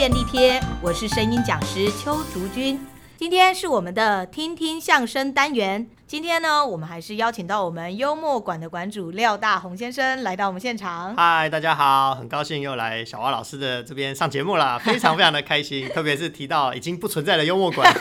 便利贴，我是声音讲师邱竹君。今天是我们的听听相声单元。今天呢，我们还是邀请到我们幽默馆的馆主廖大红先生来到我们现场。嗨，大家好，很高兴又来小蛙老师的这边上节目了，非常非常的开心。特别是提到已经不存在的幽默馆。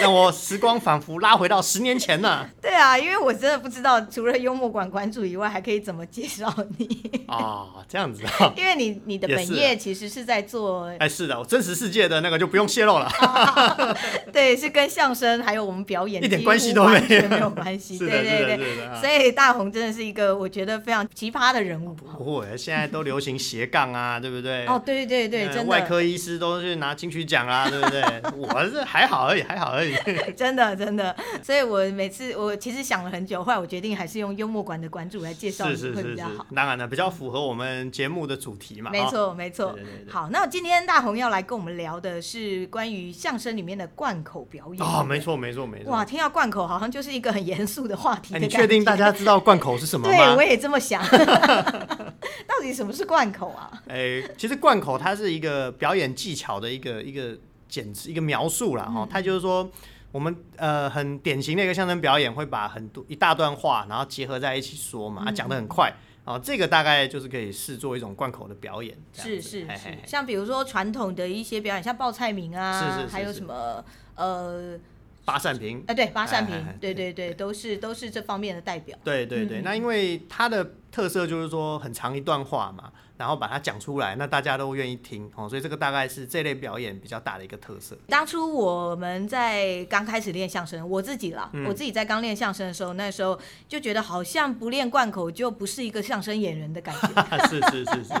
让我时光仿佛拉回到十年前呢。对啊，因为我真的不知道，除了幽默馆馆主以外，还可以怎么介绍你啊、哦？这样子啊？因为你你的本业其实是在做……哎，是的，我真实世界的那个就不用泄露了。啊、对，是跟相声还有我们表演一点关系都没有，没有关系。对对对，所以大红真的是一个我觉得非常奇葩的人物。不会，现在都流行斜杠啊，对不对？哦，对对对，真的。外科医师都是拿金曲奖啊，对不对？我是还好而已，还好而已。真的真的，所以我每次我其实想了很久，后来我决定还是用幽默馆的馆主来介绍你会比较好。当然了，比较符合我们节目的主题嘛。没错没错。好，那今天大红要来跟我们聊的是关于相声里面的贯口表演。哦，没错没错没错。哇，听到贯口好像就是一个很严肃的话题的。你确定大家知道贯口是什么吗？对，我也这么想。到底什么是贯口啊？哎，其实贯口它是一个表演技巧的一个一个简直一个描述啦。哈、嗯，它就是说。我们呃很典型的一个相声表演，会把很多一大段话，然后结合在一起说嘛，啊讲得很快，哦，这个大概就是可以视作一种贯口的表演。是是是，像比如说传统的一些表演，像报菜名啊，是是是是还有什么呃八扇屏，哎对八扇屏，对对对，都是都是这方面的代表。对对对，那因为它的特色就是说很长一段话嘛。然后把它讲出来，那大家都愿意听哦，所以这个大概是这类表演比较大的一个特色。当初我们在刚开始练相声，我自己啦，嗯、我自己在刚练相声的时候，那时候就觉得好像不练贯口就不是一个相声演员的感觉。是是是是，是，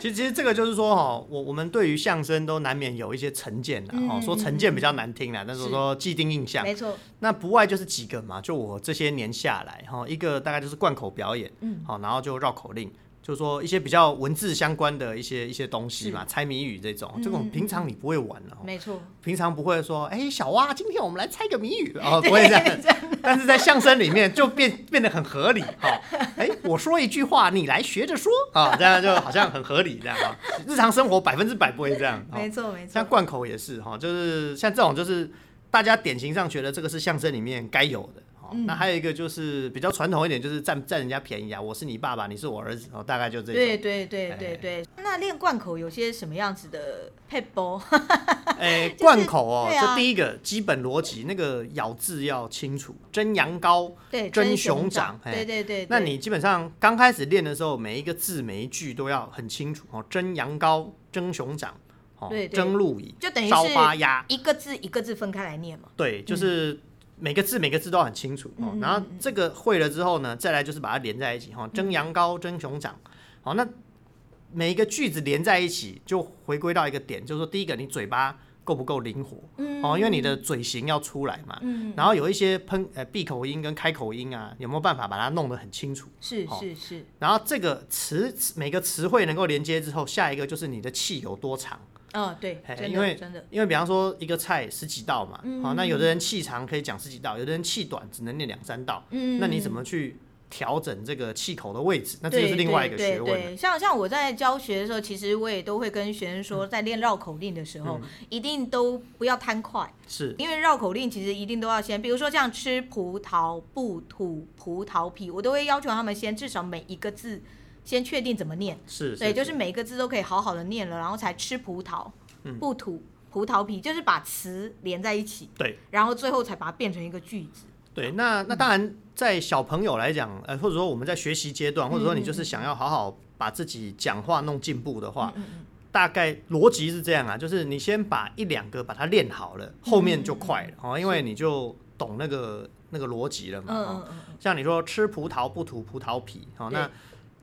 其实其实这个就是说哈，我我们对于相声都难免有一些成见的哦，说成见比较难听啦，但是说既定印象，没错。那不外就是几个嘛，就我这些年下来哈，一个大概就是贯口表演，嗯，好，然后就绕口令。就是说一些比较文字相关的一些一些东西嘛，猜谜语这种，这种平常你不会玩的，没错，平常不会说，哎，小蛙，今天我们来猜个谜语。哦，不会这样，但是在相声里面就变变得很合理哈，哎，我说一句话，你来学着说。啊，这样就好像很合理这样啊，日常生活百分之百不会这样，没错没。错，像贯口也是哈，就是像这种就是大家典型上觉得这个是相声里面该有的。嗯、那还有一个就是比较传统一点，就是占占人家便宜啊！我是你爸爸，你是我儿子，哦，大概就这种。对对对对对。那练贯口有些什么样子的配波？哎，贯口哦，这、啊、第一个基本逻辑，那个咬字要清楚，蒸羊羔，对，蒸熊掌，对对对。那你基本上刚开始练的时候，每一个字每一句都要很清楚哦，蒸羊羔，蒸熊掌，哦，对，蒸鹿尾，就等于烧花鸭，一个字一个字分开来念嘛。对，就是。嗯每个字每个字都很清楚哦，然后这个会了之后呢，再来就是把它连在一起哈，蒸羊羔，蒸熊掌，好，那每一个句子连在一起就回归到一个点，就是说第一个你嘴巴够不够灵活，哦，因为你的嘴型要出来嘛，然后有一些喷呃闭口音跟开口音啊，有没有办法把它弄得很清楚？是是是，然后这个词每个词汇能够连接之后，下一个就是你的气有多长。哦，对，因为真的，因为比方说一个菜十几道嘛，好，那有的人气长可以讲十几道，有的人气短只能念两三道，嗯，那你怎么去调整这个气口的位置？那这就是另外一个学问。对对，像像我在教学的时候，其实我也都会跟学生说，在练绕口令的时候，一定都不要贪快，是因为绕口令其实一定都要先，比如说像吃葡萄不吐葡萄皮，我都会要求他们先至少每一个字。先确定怎么念，是，对，就是每个字都可以好好的念了，然后才吃葡萄，嗯不吐葡萄皮，就是把词连在一起，对，然后最后才把它变成一个句子。对，那那当然，在小朋友来讲，呃，或者说我们在学习阶段，或者说你就是想要好好把自己讲话弄进步的话，大概逻辑是这样啊，就是你先把一两个把它练好了，后面就快了哦，因为你就懂那个那个逻辑了嘛。嗯嗯嗯。像你说吃葡萄不吐葡萄皮，好那。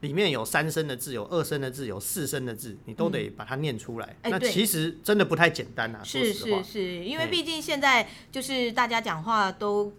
里面有三声的字，有二声的字，有四声的字，你都得把它念出来。嗯、那其实真的不太简单啊。是是是，因为毕竟现在就是大家讲话都，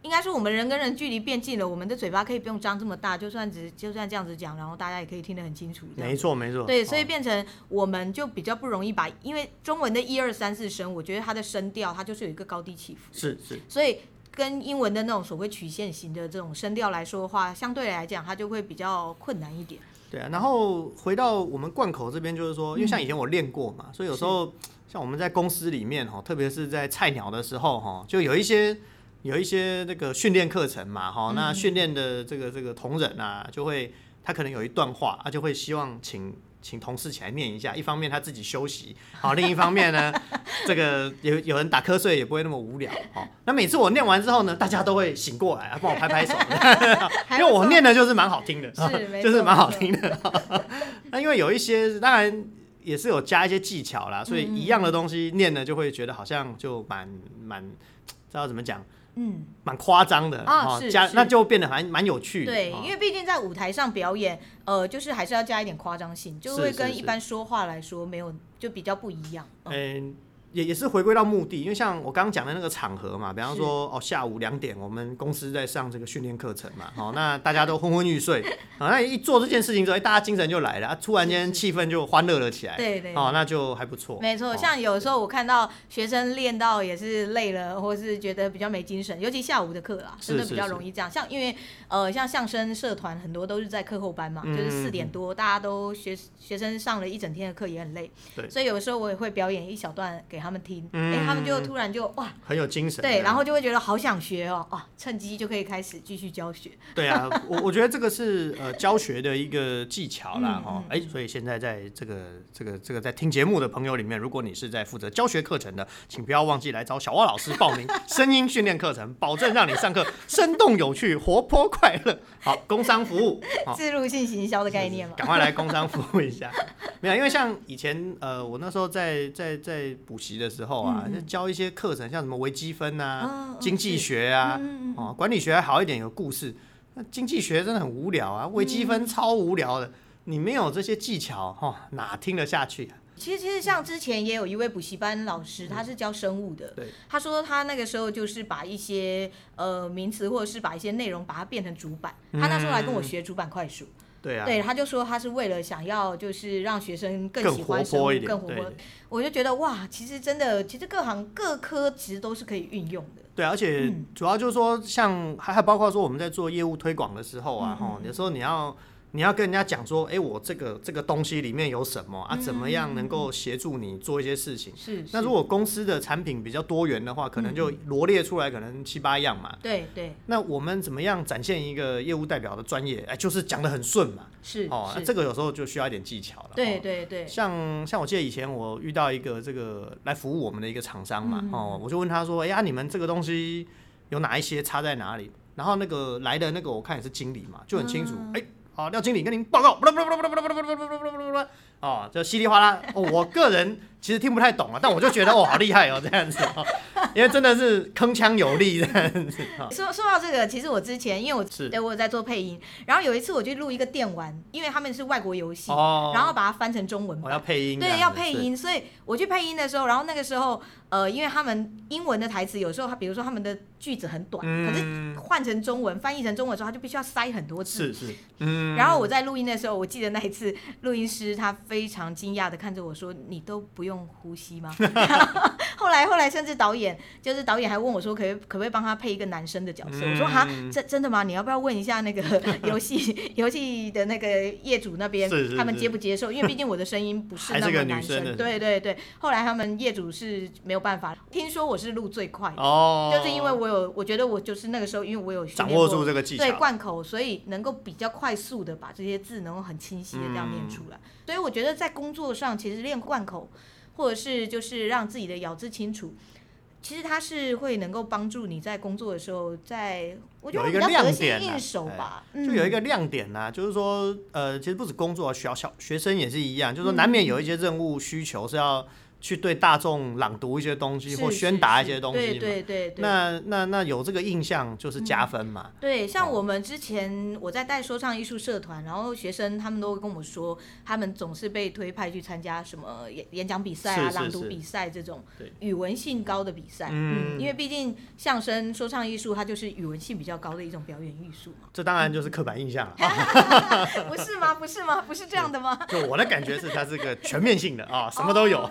应该说我们人跟人距离变近了，我们的嘴巴可以不用张这么大，就算只就算这样子讲，然后大家也可以听得很清楚。没错没错。对，所以变成我们就比较不容易把，因为中文的一二三四声，我觉得它的声调它就是有一个高低起伏。是是。所以。跟英文的那种所谓曲线型的这种声调来说的话，相对来讲它就会比较困难一点。对啊，然后回到我们贯口这边，就是说，因为像以前我练过嘛，嗯、所以有时候像我们在公司里面哈，特别是在菜鸟的时候哈，就有一些有一些那个训练课程嘛哈，那训练的这个这个同仁啊，就会他可能有一段话，他就会希望请。请同事起来念一下，一方面他自己休息，好，另一方面呢，这个有有人打瞌睡也不会那么无聊，好，那每次我念完之后呢，大家都会醒过来，帮我拍拍手，因为我念的就是蛮好听的，是，就是蛮好听的。那因为有一些当然也是有加一些技巧啦，所以一样的东西念呢就会觉得好像就蛮蛮，知道怎么讲。嗯，蛮夸张的啊，加那就变得还蛮有趣的。对，因为毕竟在舞台上表演，呃，就是还是要加一点夸张性，就会跟一般说话来说没有，就比较不一样。嗯。也也是回归到目的，因为像我刚刚讲的那个场合嘛，比方说哦下午两点我们公司在上这个训练课程嘛，好、哦、那大家都昏昏欲睡，好、哦、那一做这件事情之后，大家精神就来了，啊、突然间气氛就欢乐了起来，对对，哦那就还不错。没错，像有时候我看到学生练到也是累了，或是觉得比较没精神，尤其下午的课啦，真的比较容易这样。像因为呃像相声社团很多都是在课后班嘛，就是四点多大家都学学生上了一整天的课也很累，对，所以有的时候我也会表演一小段给他们听。嗯他们就突然就哇，很有精神，对，然后就会觉得好想学哦，啊，趁机就可以开始继续教学。对啊，我我觉得这个是呃教学的一个技巧啦，哈，哎，所以现在在这个这个这个在听节目的朋友里面，如果你是在负责教学课程的，请不要忘记来找小蛙老师报名声音训练课程，保证让你上课 生动有趣、活泼快乐。好，工商服务，自入性行销的概念嘛，赶快来工商服务一下。没有，因为像以前呃，我那时候在在在补习的时候啊。教一些课程，像什么微积分啊、经济学啊，哦，管理学还好一点，有故事。那经济学真的很无聊啊，微积分超无聊的，你没有这些技巧，哈，哪听得下去啊？其实，其实像之前也有一位补习班老师，他是教生物的，对，他说他那个时候就是把一些呃名词，或者是把一些内容，把它变成主板。他那时候来跟我学主板快书。对啊，对，他就说他是为了想要就是让学生更喜欢生物，更活泼一点，更活泼。我就觉得哇，其实真的，其实各行各科其实都是可以运用的。对，而且主要就是说，像还还包括说我们在做业务推广的时候啊，哈、嗯，有时候你要。你要跟人家讲说，哎、欸，我这个这个东西里面有什么啊？怎么样能够协助你做一些事情？是。那如果公司的产品比较多元的话，可能就罗列出来可能七八样嘛。对对。那我们怎么样展现一个业务代表的专业？哎、欸，就是讲的很顺嘛。是。哦，那这个有时候就需要一点技巧了。对对对。像像我记得以前我遇到一个这个来服务我们的一个厂商嘛，哦，我就问他说，哎、欸、呀，你们这个东西有哪一些差在哪里？然后那个来的那个我看也是经理嘛，就很清楚，哎、欸。好，廖经理跟您报告，哦，就稀里哗啦。哦，我个人其实听不太懂啊，但我就觉得哦，好厉害哦，这样子，因为真的是铿锵有力这样子。说说到这个，其实我之前因为我是对我有在做配音，然后有一次我去录一个电玩，因为他们是外国游戏，然后把它翻成中文，我要配音，对，要配音，所以我去配音的时候，然后那个时候。呃，因为他们英文的台词有时候，他比如说他们的句子很短，嗯、可是换成中文翻译成中文的时候，他就必须要塞很多字。是是。嗯。然后我在录音的时候，我记得那一次录音师他非常惊讶的看着我说：“你都不用呼吸吗？” 后来后来甚至导演就是导演还问我说：“可不可以帮他配一个男生的角色？”嗯、我说：“哈，真真的吗？你要不要问一下那个 游戏游戏的那个业主那边，是是是他们接不接受？因为毕竟我的声音不是那么男生。”对对对。后来他们业主是没有。办法，听说我是录最快的，哦，就是因为我有，我觉得我就是那个时候，因为我有掌握住这个技巧，对贯口，所以能够比较快速的把这些字能够很清晰的这样念出来。嗯、所以我觉得在工作上，其实练贯口，或者是就是让自己的咬字清楚，其实它是会能够帮助你在工作的时候在，在我觉得比较得心应手吧。就有一个亮点呐、啊，嗯、就是说，呃，其实不止工作，小小学生也是一样，就是说难免有一些任务需求是要。去对大众朗读一些东西，或宣达一些东西，对对对对。那那那有这个印象就是加分嘛。对，像我们之前我在带说唱艺术社团，然后学生他们都会跟我说，他们总是被推派去参加什么演演讲比赛啊、朗读比赛这种语文性高的比赛。嗯，因为毕竟相声说唱艺术它就是语文性比较高的一种表演艺术嘛。这当然就是刻板印象了。不是吗？不是吗？不是这样的吗？就我的感觉是它是个全面性的啊，什么都有。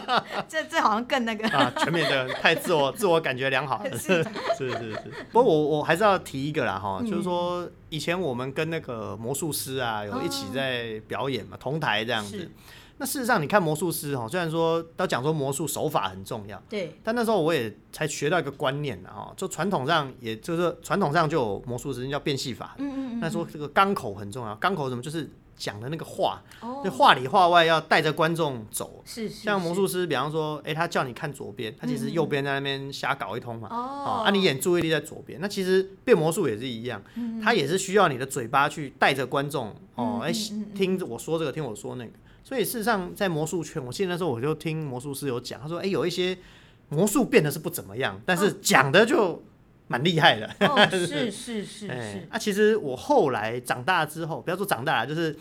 这这好像更那个。啊，全面的太自我自我感觉良好了，是 是是是。不过我我还是要提一个啦哈，就是说以前我们跟那个魔术师啊有一起在表演嘛，同台这样子。那事实上，你看魔术师哈，虽然说都讲说魔术手法很重要，对，但那时候我也才学到一个观念的哈，就传统上，也就是传统上就有魔术师叫变戏法，嗯嗯嗯，那说这个钢口很重要，钢口什么？就是讲的那个话，就，话里话外要带着观众走，是是，像魔术师，比方说，哎，他叫你看左边，他其实右边在那边瞎搞一通嘛，哦，啊，你演注意力在左边，那其实变魔术也是一样，他也是需要你的嘴巴去带着观众，哦，哎，听我说这个，听我说那个。所以事实上，在魔术圈，我记得那时候我就听魔术师有讲，他说：“哎、欸，有一些魔术变得是不怎么样，但是讲的就蛮厉害的。哦” 是是是是。哎、欸，啊，其实我后来长大之后，不要说长大了，就是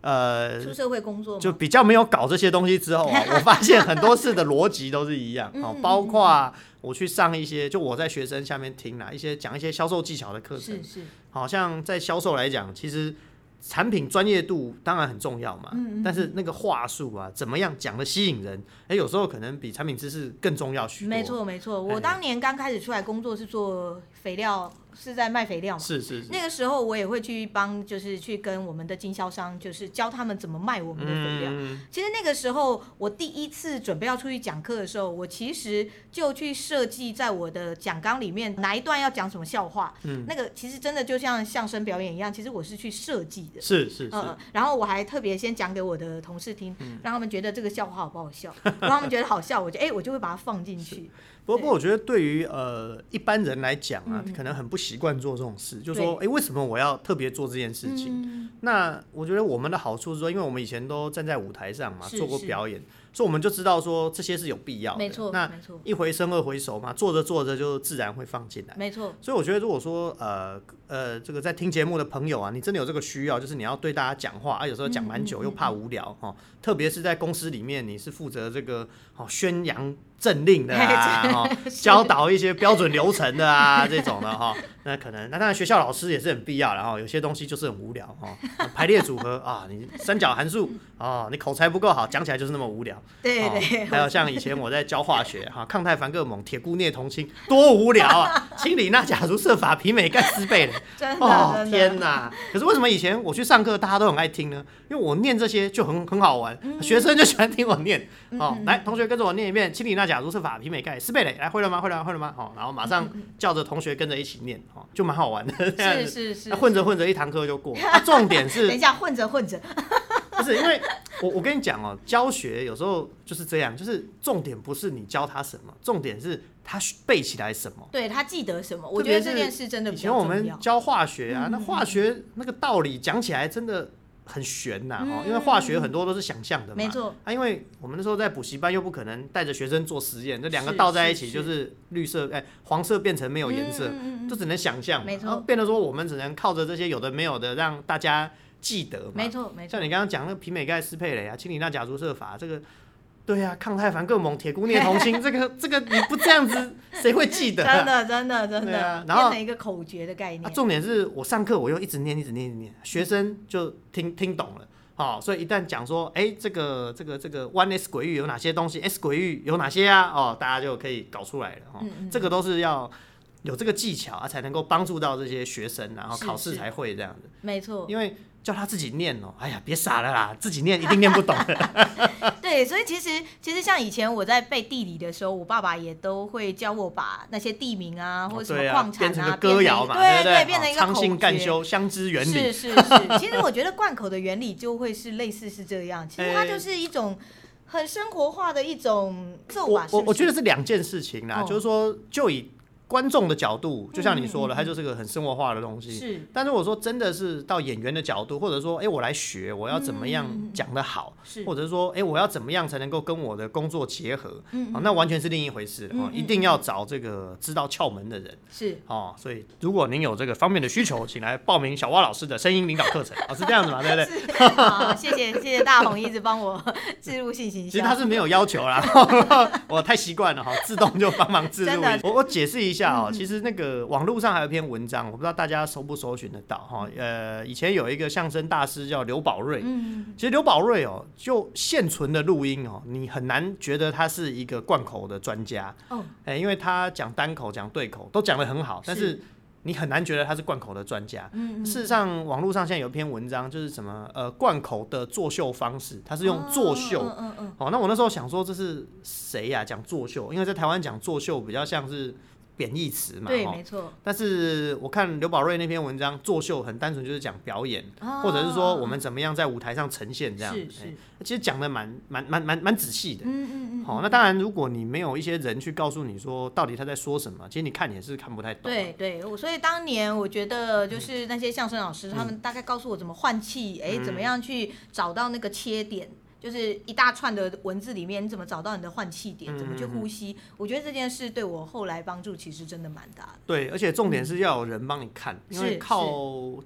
呃，出社会工作，就比较没有搞这些东西之后啊，我发现很多事的逻辑都是一样。哦，包括我去上一些，就我在学生下面听啦，一些讲一些销售技巧的课程。是是。好像在销售来讲，其实。产品专业度当然很重要嘛，嗯嗯，但是那个话术啊，怎么样讲的吸引人？哎、欸，有时候可能比产品知识更重要许多。没错没错，我当年刚开始出来工作是做肥料。是在卖肥料嘛？是是是。那个时候我也会去帮，就是去跟我们的经销商，就是教他们怎么卖我们的肥料。嗯、其实那个时候我第一次准备要出去讲课的时候，我其实就去设计在我的讲纲里面哪一段要讲什么笑话。嗯。那个其实真的就像相声表演一样，其实我是去设计的。是是是。嗯。然后我还特别先讲给我的同事听，让他们觉得这个笑话好不好笑，让他们觉得好笑，我就哎、欸、我就会把它放进去。不过，我觉得对于呃一般人来讲啊，可能很不习惯做这种事，就说，哎，为什么我要特别做这件事情？那我觉得我们的好处是说，因为我们以前都站在舞台上嘛，做过表演。所以我们就知道说这些是有必要的，没错，那一回生二回熟嘛，做着做着就自然会放进来，没错。所以我觉得如果说呃呃这个在听节目的朋友啊，你真的有这个需要，就是你要对大家讲话啊，有时候讲蛮久又怕无聊哈，特别是在公司里面，你是负责这个哦宣扬政令的啊，哈，教导一些标准流程的啊 这种的哈，那可能那当然学校老师也是很必要，然后有些东西就是很无聊哈，排列组合啊，你三角函数啊，你口才不够好，讲起来就是那么无聊。对对，还有像以前我在教化学哈，抗态凡各锰、铁钴镍铜氢，多无聊啊！氢锂钠钾如设法媲美钙斯贝的哦天哪！可是为什么以前我去上课，大家都很爱听呢？因为我念这些就很很好玩，学生就喜欢听我念。哦，来，同学跟着我念一遍：氢锂钠钾如是法媲美盖斯贝雷。来，会了吗？会了吗？会了吗？好，然后马上叫着同学跟着一起念，哦，就蛮好玩的。是是是，混着混着一堂课就过。重点是，等一下混着混着。不是因为我我跟你讲哦，教学有时候就是这样，就是重点不是你教他什么，重点是他背起来什么，对他记得什么。我觉得这件事真的。以前我们教化学啊，那化学那个道理讲起来真的很玄呐，哦，因为化学很多都是想象的嘛。没错。啊，因为我们那时候在补习班又不可能带着学生做实验，这两个倒在一起就是绿色，哎，黄色变成没有颜色，就只能想象。没错。变得说我们只能靠着这些有的没有的让大家。记得嘛？没错，没错。像你刚刚讲那个皮美盖斯佩雷啊，氢理钠钾族设法，这个，对啊，抗泰凡更猛，铁姑念童心，这个这个你不这样子，谁会记得？真的，真的，真的。啊、然后一个口诀的概念。啊、重点是我上课我又一直念，一直念，一直念，学生就听听懂了。好、哦，所以一旦讲说，哎、欸，这个这个这个 one s 鬼域有哪些东西，s 鬼域有哪些啊？哦，大家就可以搞出来了。哦，嗯嗯这个都是要有这个技巧啊，才能够帮助到这些学生，然后考试才会这样子。没错。因为。叫他自己念哦，哎呀，别傻了啦，自己念一定念不懂的。对，所以其实其实像以前我在背地理的时候，我爸爸也都会教我把那些地名啊，或者什么矿产啊，变成个歌谣嘛，对对，变成一个口诀。昌信干修，相知原理。是是是，其实我觉得贯口的原理就会是类似是这样，其实它就是一种很生活化的一种做法。我我觉得是两件事情啦，就是说就以。观众的角度，就像你说的，它就是个很生活化的东西。是，但如果说真的是到演员的角度，或者说，哎，我来学，我要怎么样讲得好，或者说，哎，我要怎么样才能够跟我的工作结合，啊，那完全是另一回事哦，一定要找这个知道窍门的人。是，哦，所以如果您有这个方面的需求，请来报名小蛙老师的声音领导课程。哦，是这样子嘛？对不对？好，谢谢谢谢大红一直帮我置入性行销。其实他是没有要求啦，我太习惯了哈，自动就帮忙置入。我我解释一下。下哦，其实那个网络上还有一篇文章，我不知道大家搜不搜寻得到哈。呃，以前有一个相声大师叫刘宝瑞，其实刘宝瑞哦，就现存的录音哦，你很难觉得他是一个贯口的专家哦，哎，因为他讲单口、讲对口都讲得很好，但是。你很难觉得他是贯口的专家。嗯嗯，事实上，网络上现在有一篇文章，就是什么呃贯口的作秀方式，他是用作秀。嗯嗯嗯。哦，那我那时候想说，这是谁呀？讲作秀，因为在台湾讲作秀比较像是。贬义词嘛，对，没错。但是我看刘宝瑞那篇文章，作秀很单纯，就是讲表演，或者是说我们怎么样在舞台上呈现这样。是是。其实讲的蛮蛮蛮蛮蛮仔细的。嗯嗯嗯。好，那当然，如果你没有一些人去告诉你说到底他在说什么，其实你看也是看不太懂。对对，我所以当年我觉得就是那些相声老师，他们大概告诉我怎么换气，哎，怎么样去找到那个切点。就是一大串的文字里面，你怎么找到你的换气点？怎么去呼吸？嗯、我觉得这件事对我后来帮助其实真的蛮大的。对，而且重点是要有人帮你看，嗯、因为靠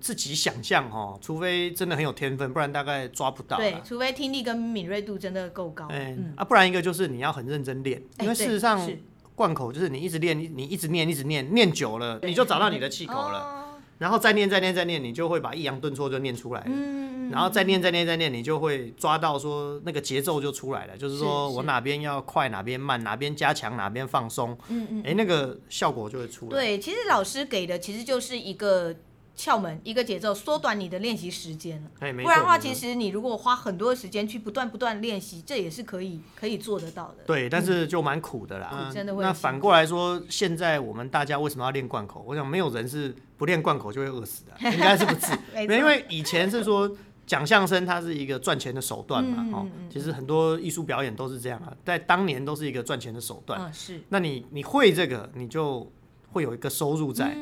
自己想象哦，除非真的很有天分，不然大概抓不到。对，除非听力跟敏锐度真的够高。欸、嗯啊，不然一个就是你要很认真练，因为事实上贯口就是你一直练，你一直念，一直念，念久了你就找到你的 气口了。哦然后再念再念再念，你就会把抑扬顿挫就念出来了。嗯，然后再念再念再念，你就会抓到说那个节奏就出来了。就是说我哪边要快，哪边慢，哪边加强，哪边放松。嗯嗯。哎，那个效果就会出来。对，其实老师给的其实就是一个。窍门一个节奏，缩短你的练习时间了。不然的话，其实你如果花很多时间去不断不断练习，这也是可以可以做得到的。对，但是就蛮苦的啦。真的会。那反过来说，现在我们大家为什么要练贯口？我想没有人是不练贯口就会饿死的，应该是不是？没。因为以前是说讲相声，它是一个赚钱的手段嘛。哦，其实很多艺术表演都是这样啊，在当年都是一个赚钱的手段。是。那你你会这个，你就会有一个收入在。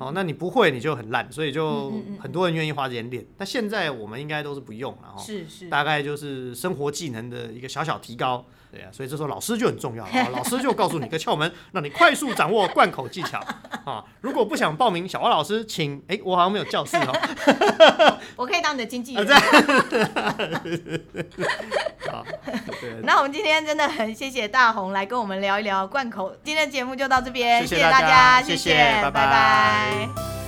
哦，那你不会你就很烂，所以就很多人愿意花时间练。那现在我们应该都是不用了哈，是是，大概就是生活技能的一个小小提高，对啊，所以这时候老师就很重要了，老师就告诉你一个窍门，让你快速掌握贯口技巧啊。如果不想报名小蛙老师，请哎，我好像没有教室哦，我可以当你的经纪人。好，那我们今天真的很谢谢大红来跟我们聊一聊贯口，今天的节目就到这边，谢谢大家，谢谢，拜拜。